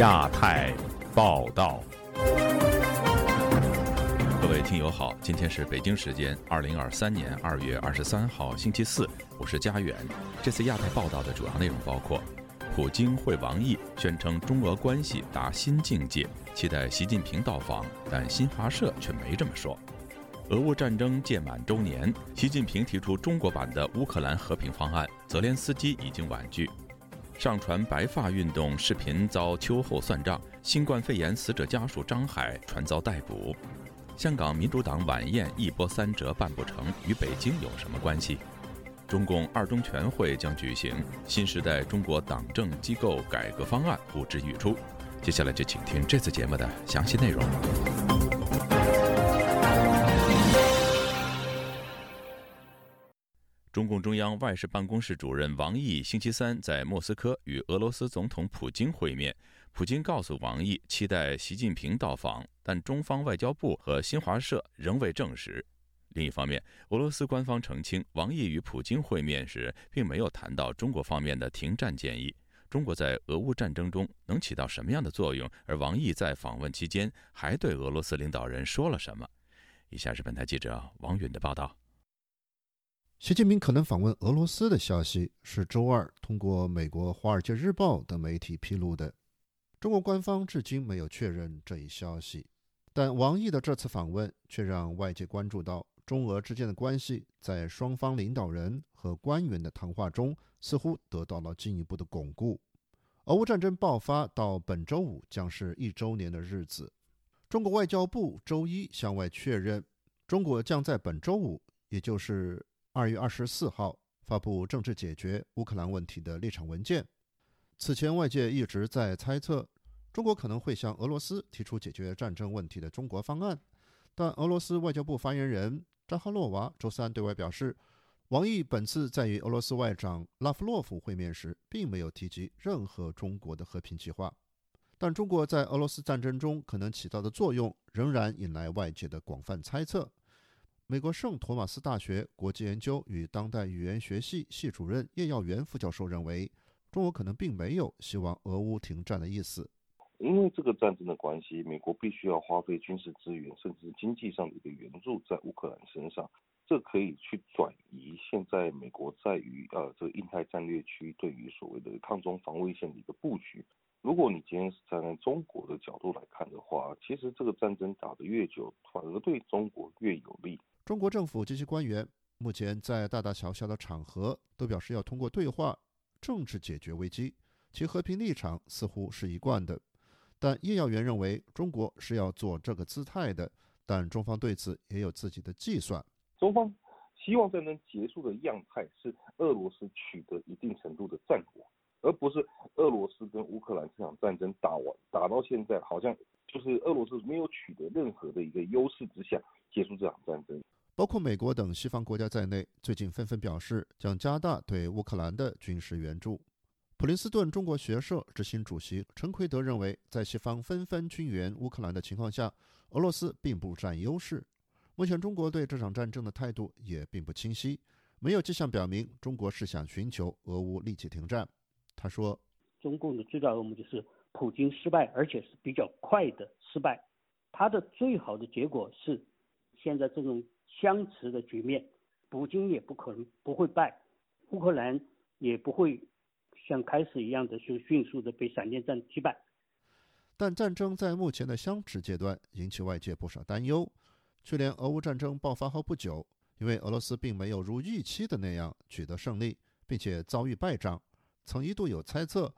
亚太报道。各位听友好，今天是北京时间二零二三年二月二十三号星期四，我是佳远。这次亚太报道的主要内容包括：普京会王毅宣称中俄关系达新境界，期待习近平到访，但新华社却没这么说。俄乌战争届满周年，习近平提出中国版的乌克兰和平方案，泽连斯基已经婉拒。上传白发运动视频遭秋后算账，新冠肺炎死者家属张海传遭逮捕。香港民主党晚宴一波三折办不成，与北京有什么关系？中共二中全会将举行，新时代中国党政机构改革方案呼之欲出。接下来就请听这次节目的详细内容。中共中央外事办公室主任王毅星期三在莫斯科与俄罗斯总统普京会面。普京告诉王毅，期待习近平到访，但中方外交部和新华社仍未证实。另一方面，俄罗斯官方澄清，王毅与普京会面时并没有谈到中国方面的停战建议。中国在俄乌战争中能起到什么样的作用？而王毅在访问期间还对俄罗斯领导人说了什么？以下是本台记者王允的报道。习近平可能访问俄罗斯的消息是周二通过美国《华尔街日报》等媒体披露的。中国官方至今没有确认这一消息，但王毅的这次访问却让外界关注到中俄之间的关系在双方领导人和官员的谈话中似乎得到了进一步的巩固。俄乌战争爆发到本周五将是一周年的日子。中国外交部周一向外确认，中国将在本周五，也就是。二月二十四号发布政治解决乌克兰问题的立场文件。此前，外界一直在猜测中国可能会向俄罗斯提出解决战争问题的中国方案，但俄罗斯外交部发言人扎哈洛娃周三对外表示，王毅本次在与俄罗斯外长拉夫洛夫会面时，并没有提及任何中国的和平计划。但中国在俄罗斯战争中可能起到的作用，仍然引来外界的广泛猜测。美国圣托马斯大学国际研究与当代语言学系系主任叶耀元副教授认为，中国可能并没有希望俄乌停战的意思。因为这个战争的关系，美国必须要花费军事资源，甚至经济上的一个援助在乌克兰身上，这可以去转移现在美国在于呃这个印太战略区对于所谓的抗中防卫线的一个布局。如果你今天是站在中国的角度来看的话，其实这个战争打得越久，反而对中国越有利。中国政府及其官员目前在大大小小的场合都表示要通过对话、政治解决危机，其和平立场似乎是一贯的。但叶耀元认为，中国是要做这个姿态的，但中方对此也有自己的计算。中方希望战争结束的样态是俄罗斯取得一定程度的战果，而不是俄罗斯跟乌克兰这场战争打完打到现在，好像就是俄罗斯没有取得任何的一个优势之下结束这场战争。包括美国等西方国家在内，最近纷纷表示将加大对乌克兰的军事援助。普林斯顿中国学社执行主席陈奎德认为，在西方纷纷军援乌克兰的情况下，俄罗斯并不占优势。目前，中国对这场战争的态度也并不清晰，没有迹象表明中国是想寻求俄乌立即停战。他说：“中共的最大恶梦就是普京失败，而且是比较快的失败。他的最好的结果是现在这种。”相持的局面，普京也不可能不会败，乌克兰也不会像开始一样的就迅速的被闪电战击败。但战争在目前的相持阶段引起外界不少担忧。去年俄乌战争爆发后不久，因为俄罗斯并没有如预期的那样取得胜利，并且遭遇败仗，曾一度有猜测，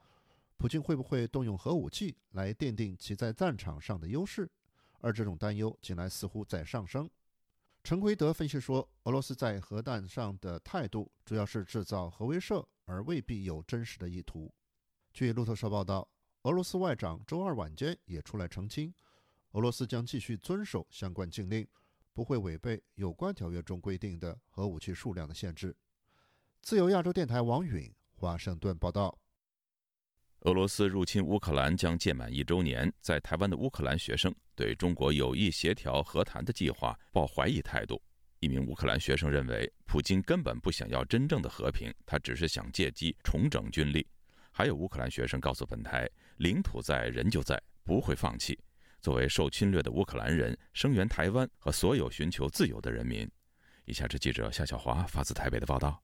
普京会不会动用核武器来奠定其在战场上的优势。而这种担忧近来似乎在上升。陈奎德分析说，俄罗斯在核弹上的态度主要是制造核威慑，而未必有真实的意图。据路透社报道，俄罗斯外长周二晚间也出来澄清，俄罗斯将继续遵守相关禁令，不会违背有关条约中规定的核武器数量的限制。自由亚洲电台王允华盛顿报道。俄罗斯入侵乌克兰将届满一周年，在台湾的乌克兰学生对中国有意协调和谈的计划抱怀疑态度。一名乌克兰学生认为，普京根本不想要真正的和平，他只是想借机重整军力。还有乌克兰学生告诉本台：“领土在，人就在，不会放弃。”作为受侵略的乌克兰人，声援台湾和所有寻求自由的人民。以下是记者夏小华发自台北的报道。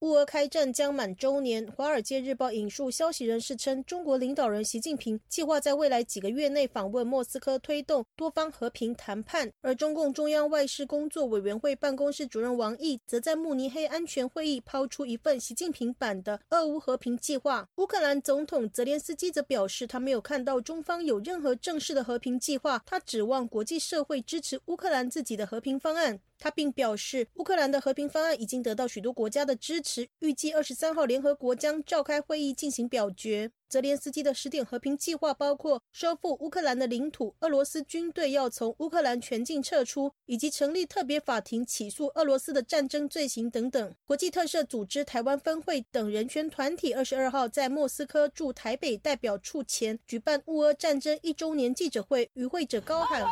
乌俄开战将满周年，《华尔街日报》引述消息人士称，中国领导人习近平计划在未来几个月内访问莫斯科，推动多方和平谈判。而中共中央外事工作委员会办公室主任王毅则在慕尼黑安全会议抛出一份习近平版的俄乌和平计划。乌克兰总统泽连斯基则表示，他没有看到中方有任何正式的和平计划，他指望国际社会支持乌克兰自己的和平方案。他并表示，乌克兰的和平方案已经得到许多国家的支持，预计二十三号联合国将召开会议进行表决。泽连斯基的十点和平计划包括收复乌克兰的领土、俄罗斯军队要从乌克兰全境撤出，以及成立特别法庭起诉俄罗斯的战争罪行等等。国际特赦组织台湾分会等人权团体二十二号在莫斯科驻台北代表处前举办乌俄战争一周年记者会，与会者高喊。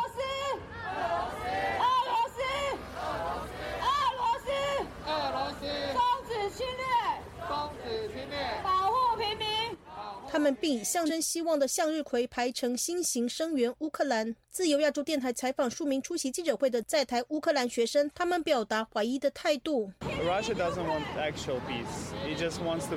他们并以象征希望的向日葵排成心形声援乌克兰。自由亚洲电台采访数名出席记者会的在台乌克兰学生，他们表达怀疑的态度。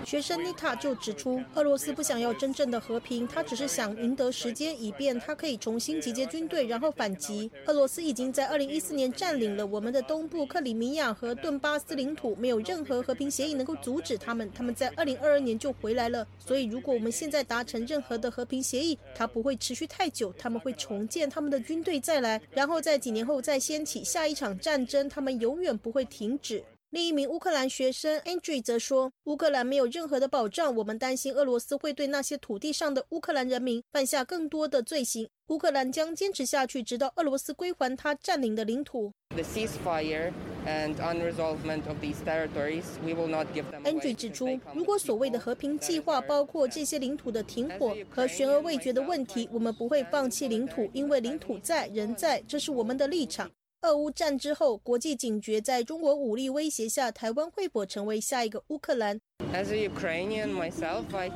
学生妮塔就指出，俄罗斯不想要真正的和平，他只是想赢得时间，以便他可以重新集结军队，然后反击。俄罗斯已经在2014年占领了我们的东部克里米亚和顿巴斯领土，没有任何和平协议能够阻止他们。他们在2022年就回来了，所以如果我们现在达成任何的和平协议，它不会持续太久。他们会重建他们的军队再来，然后在几年后再掀起下一场战争。他们永远不会停止。另一名乌克兰学生 Andrew 则说：“乌克兰没有任何的保障，我们担心俄罗斯会对那些土地上的乌克兰人民犯下更多的罪行。乌克兰将坚持下去，直到俄罗斯归还他占领的领土。” Andrew 指出，如果所谓的和平计划包括这些领土的停火和悬而未决的问题，我们不会放弃领土，因为领土在，人在，这是我们的立场。俄乌战之后，国际警觉在中国武力威胁下，台湾会否成为下一个乌克兰？As a Ukrainian myself, I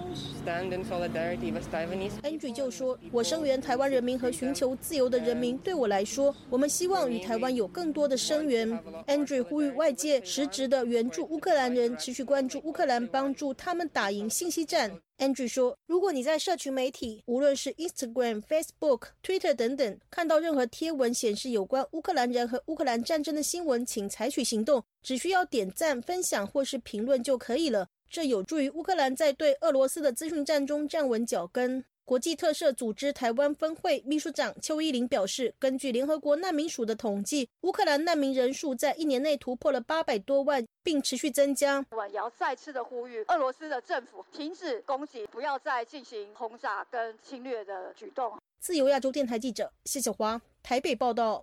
stand in solidarity with Taiwanese. Andrew 就说：“我声援台湾人民和寻求自由的人民。对我来说，我们希望与台湾有更多的声援。” Andrew 呼吁外界实质的援助乌克兰人，持续关注乌克兰，帮助他们打赢信息战。Andrew 说：“如果你在社群媒体，无论是 Instagram、Facebook、Twitter 等等，看到任何贴文显示有关乌克兰人和乌克兰战争的新闻，请采取行动，只需要点赞、分享或是评论就可以了。”这有助于乌克兰在对俄罗斯的资讯战中站稳脚跟。国际特赦组织台湾分会秘书长邱依林表示，根据联合国难民署的统计，乌克兰难民人数在一年内突破了八百多万，并持续增加。我也要再次的呼吁俄罗斯的政府停止攻击，不要再进行轰炸跟侵略的举动。自由亚洲电台记者谢小华台北报道。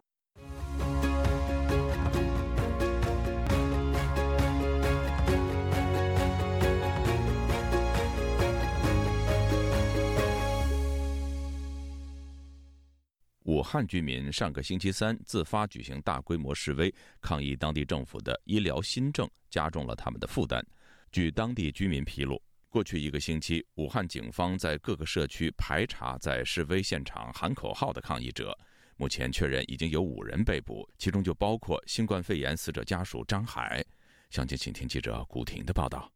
武汉居民上个星期三自发举行大规模示威，抗议当地政府的医疗新政加重了他们的负担。据当地居民披露，过去一个星期，武汉警方在各个社区排查在示威现场喊口号的抗议者。目前确认已经有五人被捕，其中就包括新冠肺炎死者家属张海。详情，请听记者古婷的报道。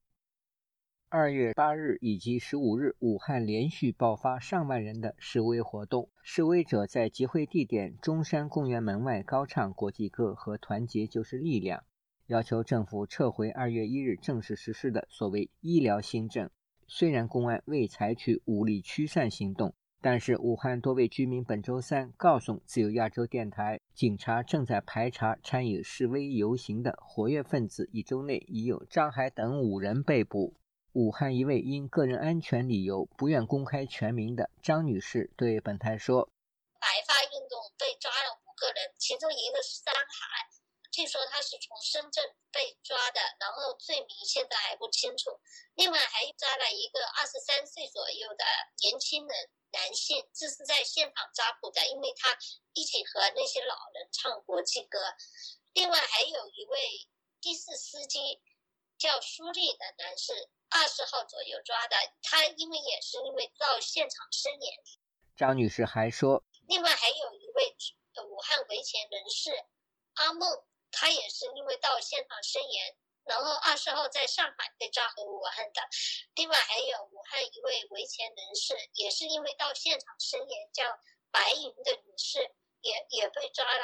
二月八日以及十五日，武汉连续爆发上万人的示威活动。示威者在集会地点中山公园门外高唱国际歌和“团结就是力量”，要求政府撤回二月一日正式实施的所谓医疗新政。虽然公安未采取武力驱散行动，但是武汉多位居民本周三告诉自由亚洲电台，警察正在排查参与示威游行的活跃分子。一周内已有张海等五人被捕。武汉一位因个人安全理由不愿公开全名的张女士对本台说：“白发运动被抓了五个人，其中一个是张海，据说他是从深圳被抓的，然后罪名现在还不清楚。另外还抓了一个二十三岁左右的年轻人男性，这是在现场抓捕的，因为他一起和那些老人唱国际歌。另外还有一位的士司机。”叫苏丽的男士，二十号左右抓的。他因为也是因为到现场声援。张女士还说，另外还有一位武汉维权人士阿梦，他也是因为到现场声援。然后二十号在上海被抓回武汉的，另外还有武汉一位维权人士，也是因为到现场声援，叫白云的女士，也也被抓了，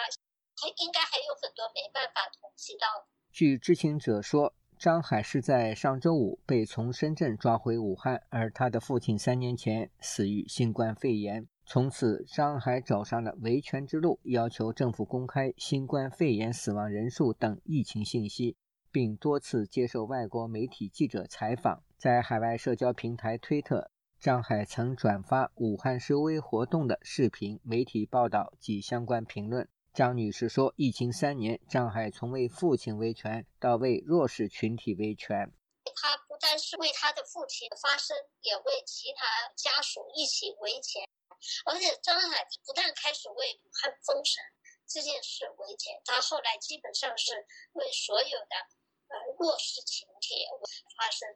还应该还有很多没办法统计到。据知情者说，张海是在上周五被从深圳抓回武汉，而他的父亲三年前死于新冠肺炎。从此，张海走上了维权之路，要求政府公开新冠肺炎死亡人数等疫情信息。并多次接受外国媒体记者采访，在海外社交平台推特，张海曾转发武汉示威活动的视频、媒体报道及相关评论。张女士说：“疫情三年，张海从为父亲维权到为弱势群体维权。他不但是为他的父亲发声，也为其他家属一起维权。而且张海不但开始为武汉封城这件事维权，他后来基本上是为所有的。”弱势群体发声。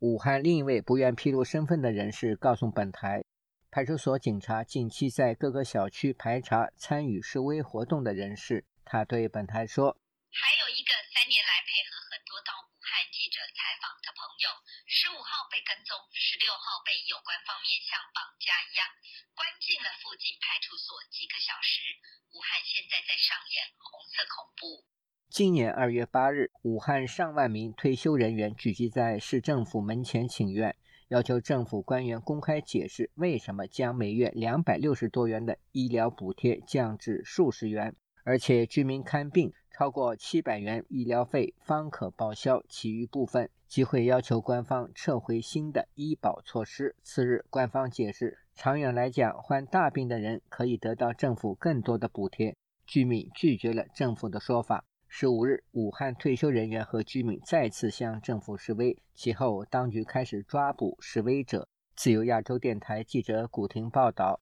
武汉另一位不愿披露身份的人士告诉本台，派出所警察近期在各个小区排查参与示威活动的人士。他对本台说：“还有一个三年来配合很多到武汉记者采访的朋友，十五号被跟踪，十六号被有关方面像绑架一样关进了附近派出所几个小时。武汉现在在上演红色恐怖。”今年二月八日，武汉上万名退休人员聚集在市政府门前请愿，要求政府官员公开解释为什么将每月两百六十多元的医疗补贴降至数十元，而且居民看病超过七百元医疗费方可报销其余部分。集会要求官方撤回新的医保措施。次日，官方解释，长远来讲，患大病的人可以得到政府更多的补贴。居民拒绝了政府的说法。十五日，武汉退休人员和居民再次向政府示威，其后当局开始抓捕示威者。自由亚洲电台记者古婷报道。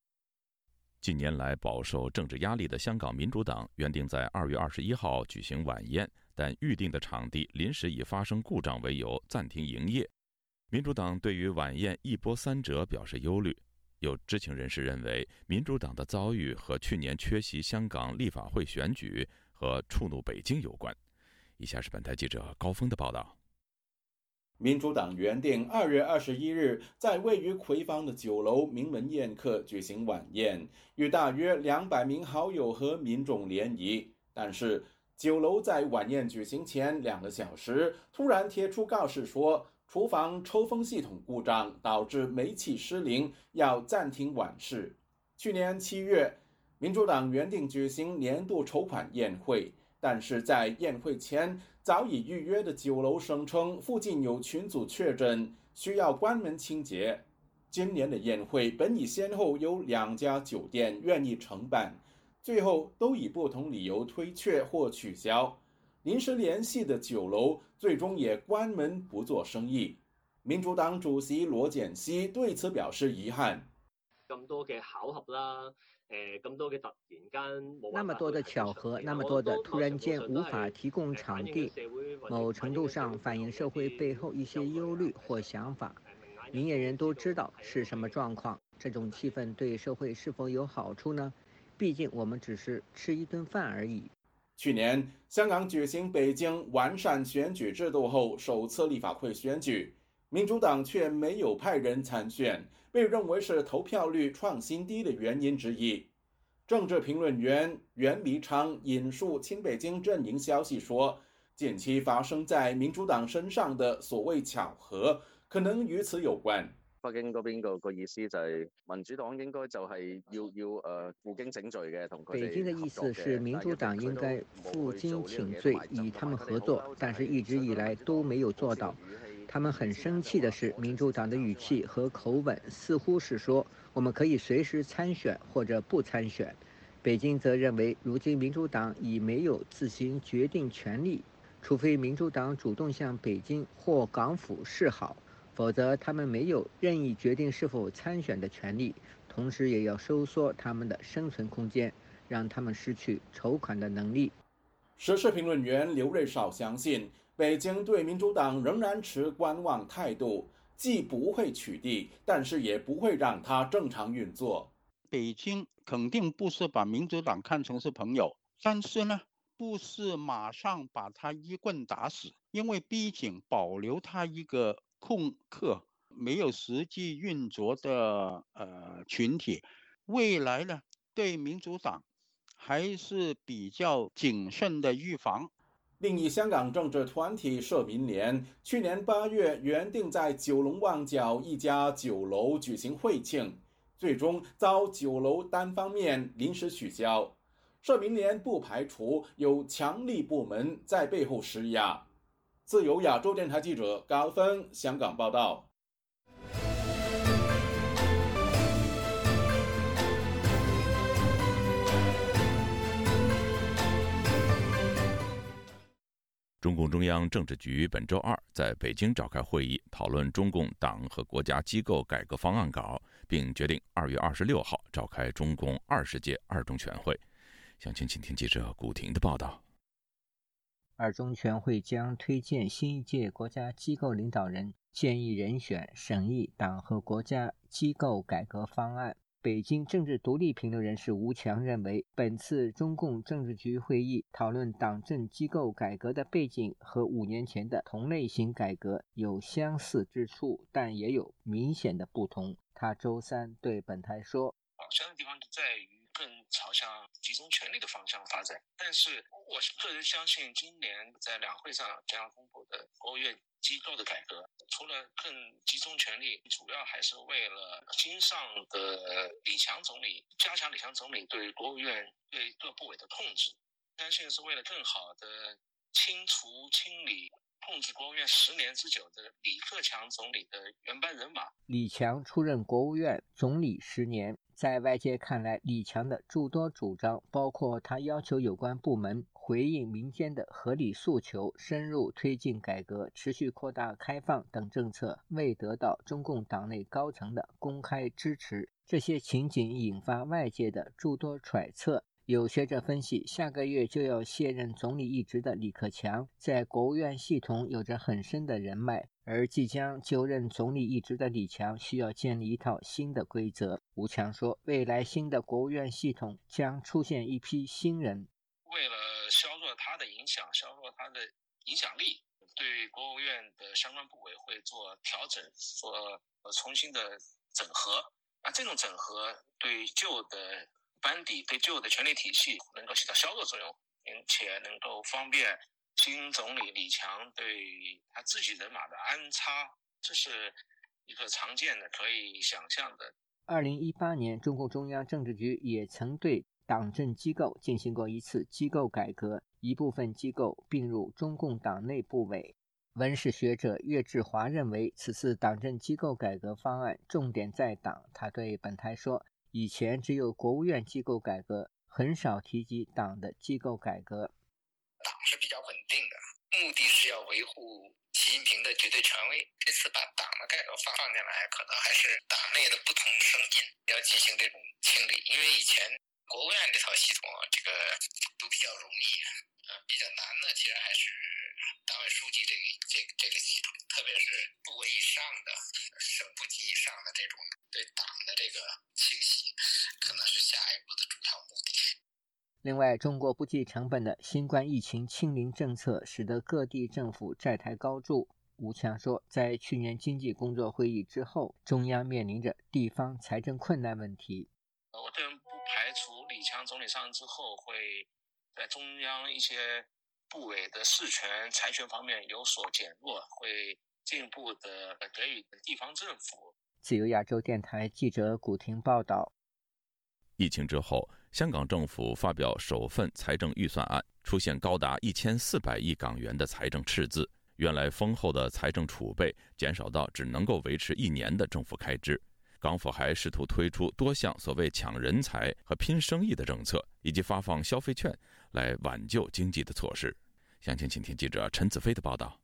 近年来饱受政治压力的香港民主党原定在二月二十一号举行晚宴，但预定的场地临时以发生故障为由暂停营业。民主党对于晚宴一波三折表示忧虑。有知情人士认为，民主党的遭遇和去年缺席香港立法会选举。和触怒北京有关。以下是本台记者高峰的报道。民主党原定二月二十一日在位于葵芳的酒楼名门宴客举行晚宴，与大约两百名好友和民众联谊。但是酒楼在晚宴举行前两个小时突然贴出告示说，厨房抽风系统故障导致煤气失灵，要暂停晚市。去年七月。民主党原定举行年度筹款宴会，但是在宴会前早已预约的酒楼声称附近有群组确诊，需要关门清洁。今年的宴会本已先后有两家酒店愿意承办，最后都以不同理由推却或取消。临时联系的酒楼最终也关门不做生意。民主党主席罗简熙对此表示遗憾。咁多嘅巧合啦。咁多嘅突然間那么多的巧合，那么多的突然间无法提供场地，某程度上反映社会背后一些忧虑或想法。明眼人都知道是什么状况，这种气氛对社会是否有好处呢？毕竟我们只是吃一顿饭而已。去年香港举行北京完善选举制度后首次立法会选举，民主党却没有派人参选。被认为是投票率创新低的原因之一。政治评论员袁黎昌引述亲北京阵营消息说，近期发生在民主党身上的所谓巧合，可能与此有关。北京嗰邊個個意思就係民主黨應該就係要要誒負荊請罪嘅，同佢北京嘅意思是民主黨應該負荊請罪，與他們合作，但是一直以來都沒有做到。他们很生气的是，民主党的语气和口吻似乎是说我们可以随时参选或者不参选。北京则认为，如今民主党已没有自行决定权利，除非民主党主动向北京或港府示好，否则他们没有任意决定是否参选的权利。同时，也要收缩他们的生存空间，让他们失去筹款的能力。时事评论员刘瑞少相信。北京对民主党仍然持观望态度，既不会取缔，但是也不会让它正常运作。北京肯定不是把民主党看成是朋友，但是呢，不是马上把他一棍打死，因为毕竟保留他一个空客，没有实际运作的呃群体，未来呢，对民主党还是比较谨慎的预防。另一香港政治团体社民联去年八月原定在九龙旺角一家酒楼举行会庆，最终遭酒楼单方面临时取消。社民联不排除有强力部门在背后施压。自由亚洲电台记者高峰香港报道。中共中央政治局本周二在北京召开会议，讨论中共党和国家机构改革方案稿，并决定二月二十六号召开中共二十届二中全会。详情，请听记者古婷的报道。二中全会将推荐新一届国家机构领导人，建议人选，审议党和国家机构改革方案。北京政治独立评论人士吴强认为，本次中共政治局会议讨论党政机构改革的背景和五年前的同类型改革有相似之处，但也有明显的不同。他周三对本台说：“相似地方就在于更朝向集中权力的方向发展，但是我个人相信，今年在两会上将公布的国务院。”机构的改革，除了更集中权力，主要还是为了新上的李强总理加强李强总理对国务院对各部委的控制，相信是为了更好的清除清理控制国务院十年之久的李克强总理的原班人马。李强出任国务院总理十年。在外界看来，李强的诸多主张，包括他要求有关部门回应民间的合理诉求、深入推进改革、持续扩大开放等政策，未得到中共党内高层的公开支持。这些情景引发外界的诸多揣测。有学者分析，下个月就要卸任总理一职的李克强，在国务院系统有着很深的人脉，而即将就任总理一职的李强需要建立一套新的规则。吴强说，未来新的国务院系统将出现一批新人，为了削弱他的影响，削弱他的影响力，对国务院的相关部委会做调整，做重新的整合。那这种整合对旧的。班底对旧的权力体系能够起到削弱作用，并且能够方便新总理李强对他自己人马的安插，这是一个常见的可以想象的。二零一八年，中共中央政治局也曾对党政机构进行过一次机构改革，一部分机构并入中共党内部委。文史学者岳志华认为，此次党政机构改革方案重点在党。他对本台说。以前只有国务院机构改革，很少提及党的机构改革。党是比较稳定的，目的是要维护习近平的绝对权威。这次把党的改革放放进来，可能还是党内的不同声音要进行这种清理。因为以前国务院这套系统啊，这个都比较容易，呃，比较难的其实还是党委书记这个这个这个系统，特别是部委以上的、省部级以上的这种对党的这个。清洗可能是下一步的主要目的。另外，中国不计成本的新冠疫情清零政策，使得各地政府债台高筑。吴强说，在去年经济工作会议之后，中央面临着地方财政困难问题。我个人不排除李强总理上任之后，会在中央一些部委的事权、财权方面有所减弱，会进一步的给予地方政府。自由亚洲电台记者古婷报道：疫情之后，香港政府发表首份财政预算案，出现高达一千四百亿港元的财政赤字。原来丰厚的财政储备减少到只能够维持一年的政府开支。港府还试图推出多项所谓抢人才和拼生意的政策，以及发放消费券来挽救经济的措施。详情，请听记者陈子飞的报道。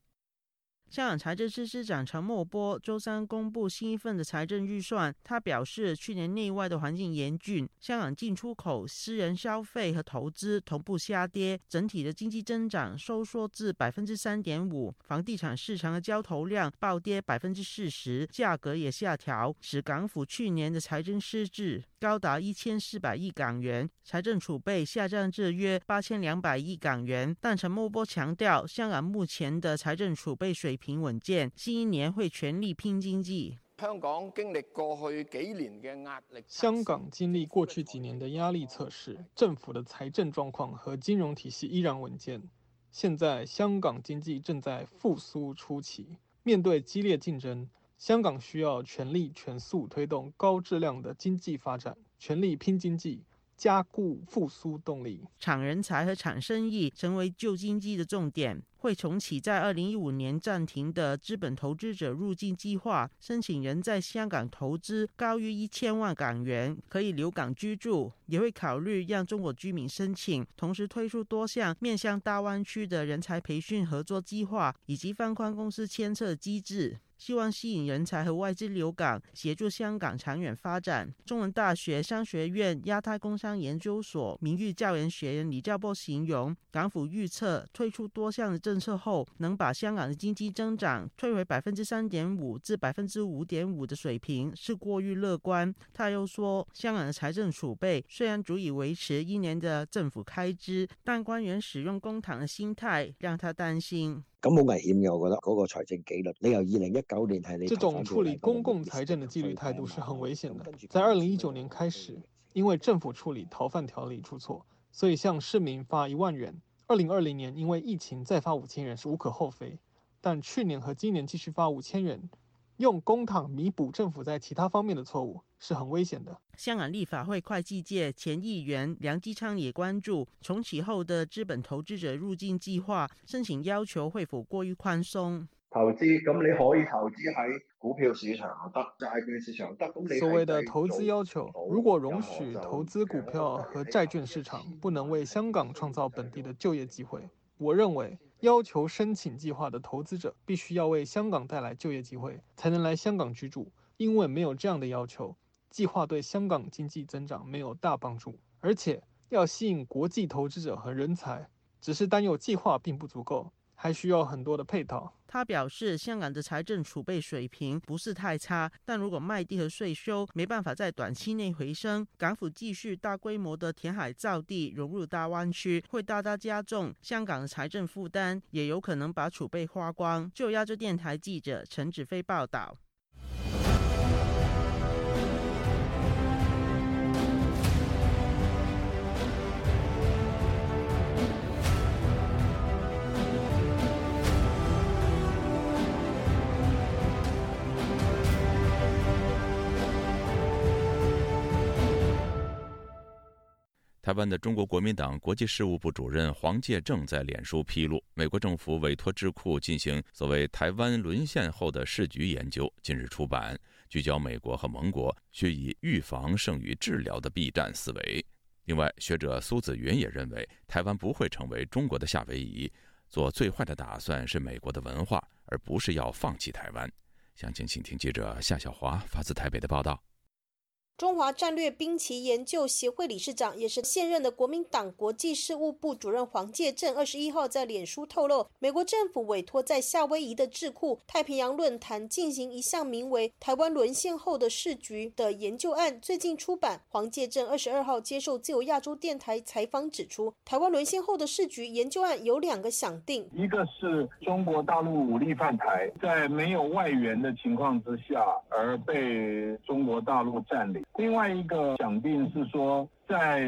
香港财政司司长陈茂波周三公布新一份的财政预算，他表示，去年内外的环境严峻，香港进出口、私人消费和投资同步下跌，整体的经济增长收缩至百分之三点五，房地产市场的交投量暴跌百分之四十，价格也下调，使港府去年的财政失智高达一千四百亿港元，财政储备下降至约八千两百亿港元。但陈茂波强调，香港目前的财政储备水平稳健，新一年会全力拼经济。香港经历过去几年嘅压力，香港经历过去几年的压力测试，政府的财政状况和金融体系依然稳健。现在香港经济正在复苏初期，面对激烈竞争，香港需要全力全速推动高质量的经济发展，全力拼经济。加固复苏动力，抢人才和抢生意成为旧经济的重点。会重启在二零一五年暂停的资本投资者入境计划，申请人在香港投资高于一千万港元可以留港居住。也会考虑让中国居民申请，同时推出多项面向大湾区的人才培训合作计划，以及放宽公司签测机制。希望吸引人才和外资留港，协助香港长远发展。中文大学商学院亚太工商研究所名誉教研学人李兆波形容，港府预测推出多项的政策后，能把香港的经济增长推回百分之三点五至百分之五点五的水平，是过于乐观。他又说，香港的财政储备虽然足以维持一年的政府开支，但官员使用公帑的心态让他担心。咁冇危险嘅，我觉得嗰個財政纪律，你由二零一九年系你。這種處理公共财政的纪律态度是很危险的。在二零一九年开始，因为政府处理逃犯条例出错，所以向市民发一万元。二零二零年因为疫情再发五千元是无可厚非，但去年和今年继续发五千元。用公帑弥补政府在其他方面的错误是很危险的。香港立法会会计界前议员梁基昌也关注重启后的资本投资者入境计划申请要求会否过于宽松？投資咁你可以投資喺股票市場得，債券市場得。咁你所謂的投資要求，如果容許投資股票和債券市場，不能為香港創造本地的就業機會，我認為。要求申請計劃的投資者必須要為香港帶來就業機會，才能來香港居住。因為沒有這樣的要求，計劃對香港經濟增長沒有大幫助。而且要吸引國際投資者和人才，只是單有計劃並不足夠。还需要很多的配套。他表示，香港的财政储备水平不是太差，但如果卖地和税收没办法在短期内回升，港府继续大规模的填海造地融入大湾区，会大大加重香港的财政负担，也有可能把储备花光。就亚洲电台记者陈子飞报道。台湾的中国国民党国际事务部主任黄介正在脸书披露，美国政府委托智库进行所谓台湾沦陷后的時局研究，近日出版，聚焦美国和盟国需以预防胜于治疗的避战思维。另外，学者苏子云也认为，台湾不会成为中国的夏威夷，做最坏的打算是美国的文化，而不是要放弃台湾。详情，请听记者夏小华发自台北的报道。中华战略兵棋研究协会理事长，也是现任的国民党国际事务部主任黄介正，二十一号在脸书透露，美国政府委托在夏威夷的智库太平洋论坛进行一项名为《台湾沦陷后的市局》的研究案，最近出版。黄介正二十二号接受自由亚洲电台采访指出，台湾沦陷后的市局研究案有两个想定，一个是中国大陆武力犯台，在没有外援的情况之下而被中国大陆占领。另外一个，想定是说，在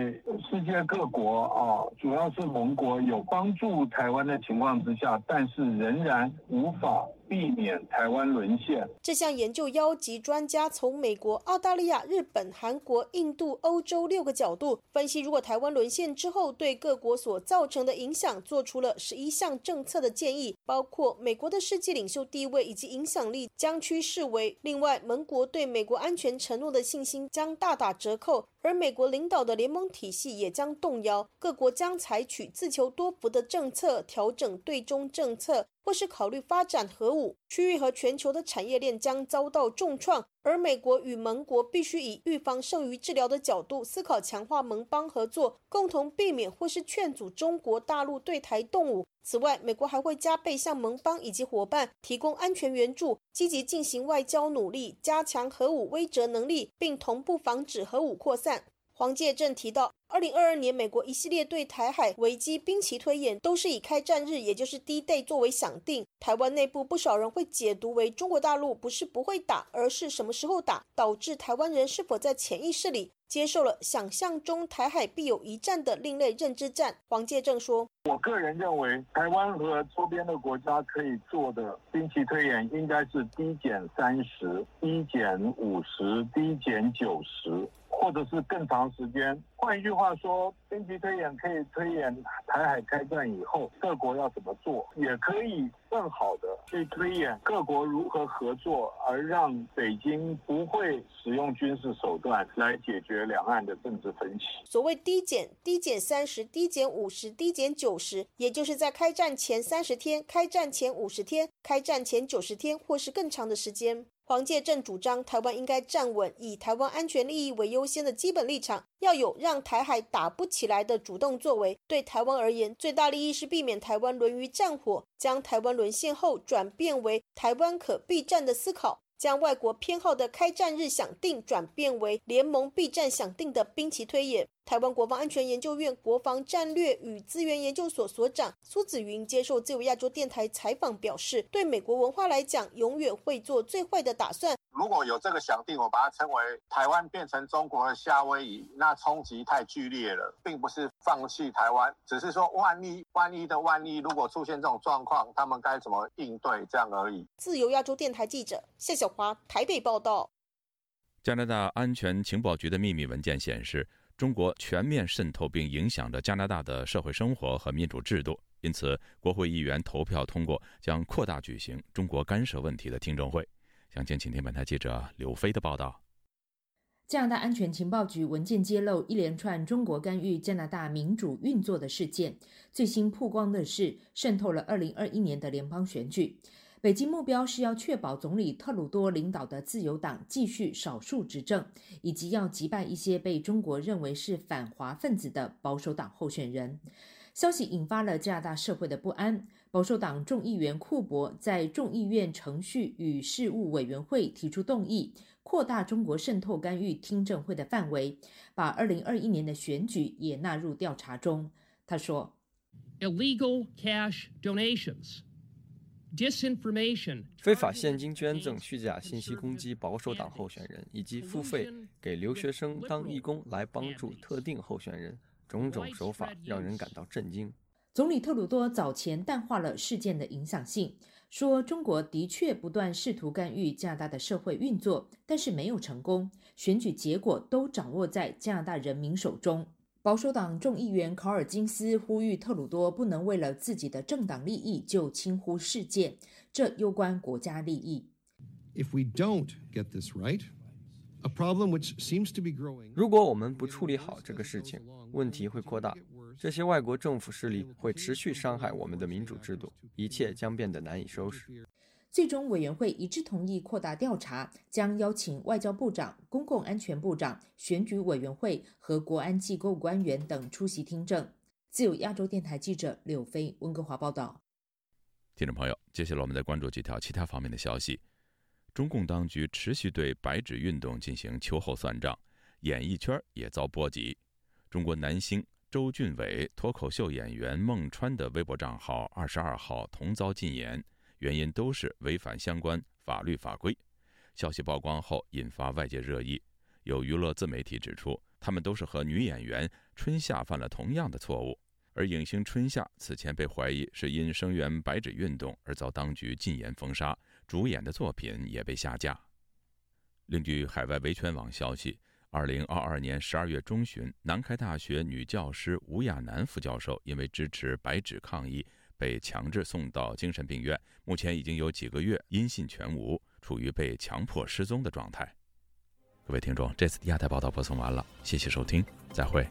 世界各国啊，主要是盟国有帮助台湾的情况之下，但是仍然无法避免台湾沦陷。这项研究邀集专家从美国、澳大利亚、日本、韩国、印度、欧洲六个角度分析，如果台湾沦陷之后对各国所造成的影响，做出了十一项政策的建议，包括美国的世界领袖地位以及影响力将趋式微。另外，盟国对美国安全承诺的信心将大打折扣。而美国领导的联盟体系也将动摇，各国将采取自求多福的政策，调整对中政策。或是考虑发展核武，区域和全球的产业链将遭到重创。而美国与盟国必须以预防胜于治疗的角度思考强化盟邦合作，共同避免或是劝阻中国大陆对台动武。此外，美国还会加倍向盟邦以及伙伴提供安全援助，积极进行外交努力，加强核武威慑能力，并同步防止核武扩散。黄介正提到，二零二二年美国一系列对台海危机兵棋推演，都是以开战日，也就是 D-Day 作为想定。台湾内部不少人会解读为中国大陆不是不会打，而是什么时候打，导致台湾人是否在潜意识里接受了想象中台海必有一战的另类认知战。黄介正说：“我个人认为，台湾和周边的国家可以做的兵棋推演，应该是低减三十、低减五十、低减九十。”或者是更长时间。换一句话说，兵棋推演可以推演台海开战以后各国要怎么做，也可以更好的去推演各国如何合作，而让北京不会使用军事手段来解决两岸的政治分歧。所谓低减、低减三十、低减五十、低减九十，也就是在开战前三十天、开战前五十天、开战前九十天，或是更长的时间。黄介正主张，台湾应该站稳以台湾安全利益为优先的基本立场，要有让台海打不起来的主动作为。对台湾而言，最大利益是避免台湾沦于战火，将台湾沦陷后转变为台湾可避战的思考。将外国偏好的开战日想定转变为联盟避战想定的兵棋推演。台湾国防安全研究院国防战略与资源研究所所长苏子云接受自由亚洲电台采访表示，对美国文化来讲，永远会做最坏的打算。如果有这个想定，我把它称为台湾变成中国的夏威夷，那冲击太剧烈了，并不是放弃台湾，只是说万一万一的万一，如果出现这种状况，他们该怎么应对这样而已。自由亚洲电台记者谢小华台北报道。加拿大安全情报局的秘密文件显示。中国全面渗透并影响着加拿大的社会生活和民主制度，因此，国会议员投票通过将扩大举行中国干涉问题的听证会。详情，请听本台记者刘飞的报道。加拿大安全情报局文件揭露一连串中国干预加拿大民主运作的事件，最新曝光的是渗透了2021年的联邦选举。北京目标是要确保总理特鲁多领导的自由党继续少数执政，以及要击败一些被中国认为是反华分子的保守党候选人。消息引发了加拿大社会的不安。保守党众议员库珀在众议院程序与事务委员会提出动议，扩大中国渗透干预听证会的范围，把2021年的选举也纳入调查中。他说：“Illegal cash donations。” disinformation、非法现金捐赠、虚假信息攻击保守党候选人，以及付费给留学生当义工来帮助特定候选人，种种手法让人感到震惊。总理特鲁多早前淡化了事件的影响性，说中国的确不断试图干预加拿大的社会运作，但是没有成功，选举结果都掌握在加拿大人民手中。保守党众议员考尔金斯呼吁特鲁多不能为了自己的政党利益就轻忽事件，这攸关国家利益。如果我们不处理好这个事情，问题会扩大。这些外国政府势力会持续伤害我们的民主制度，一切将变得难以收拾。最终委员会一致同意扩大调查，将邀请外交部长、公共安全部长、选举委员会和国安机构官员等出席听证。自由亚洲电台记者柳飞，温哥华报道。听众朋友，接下来我们再关注几条其他方面的消息。中共当局持续对白纸运动进行秋后算账，演艺圈也遭波及。中国男星周俊伟、脱口秀演员孟川的微博账号二十二号同遭禁言。原因都是违反相关法律法规。消息曝光后，引发外界热议。有娱乐自媒体指出，他们都是和女演员春夏犯了同样的错误。而影星春夏此前被怀疑是因声援白纸运动而遭当局禁言封杀，主演的作品也被下架。另据海外维权网消息，二零二二年十二月中旬，南开大学女教师吴亚楠副教授因为支持白纸抗议。被强制送到精神病院，目前已经有几个月音信全无，处于被强迫失踪的状态。各位听众，这次亚太报道播送完了，谢谢收听，再会。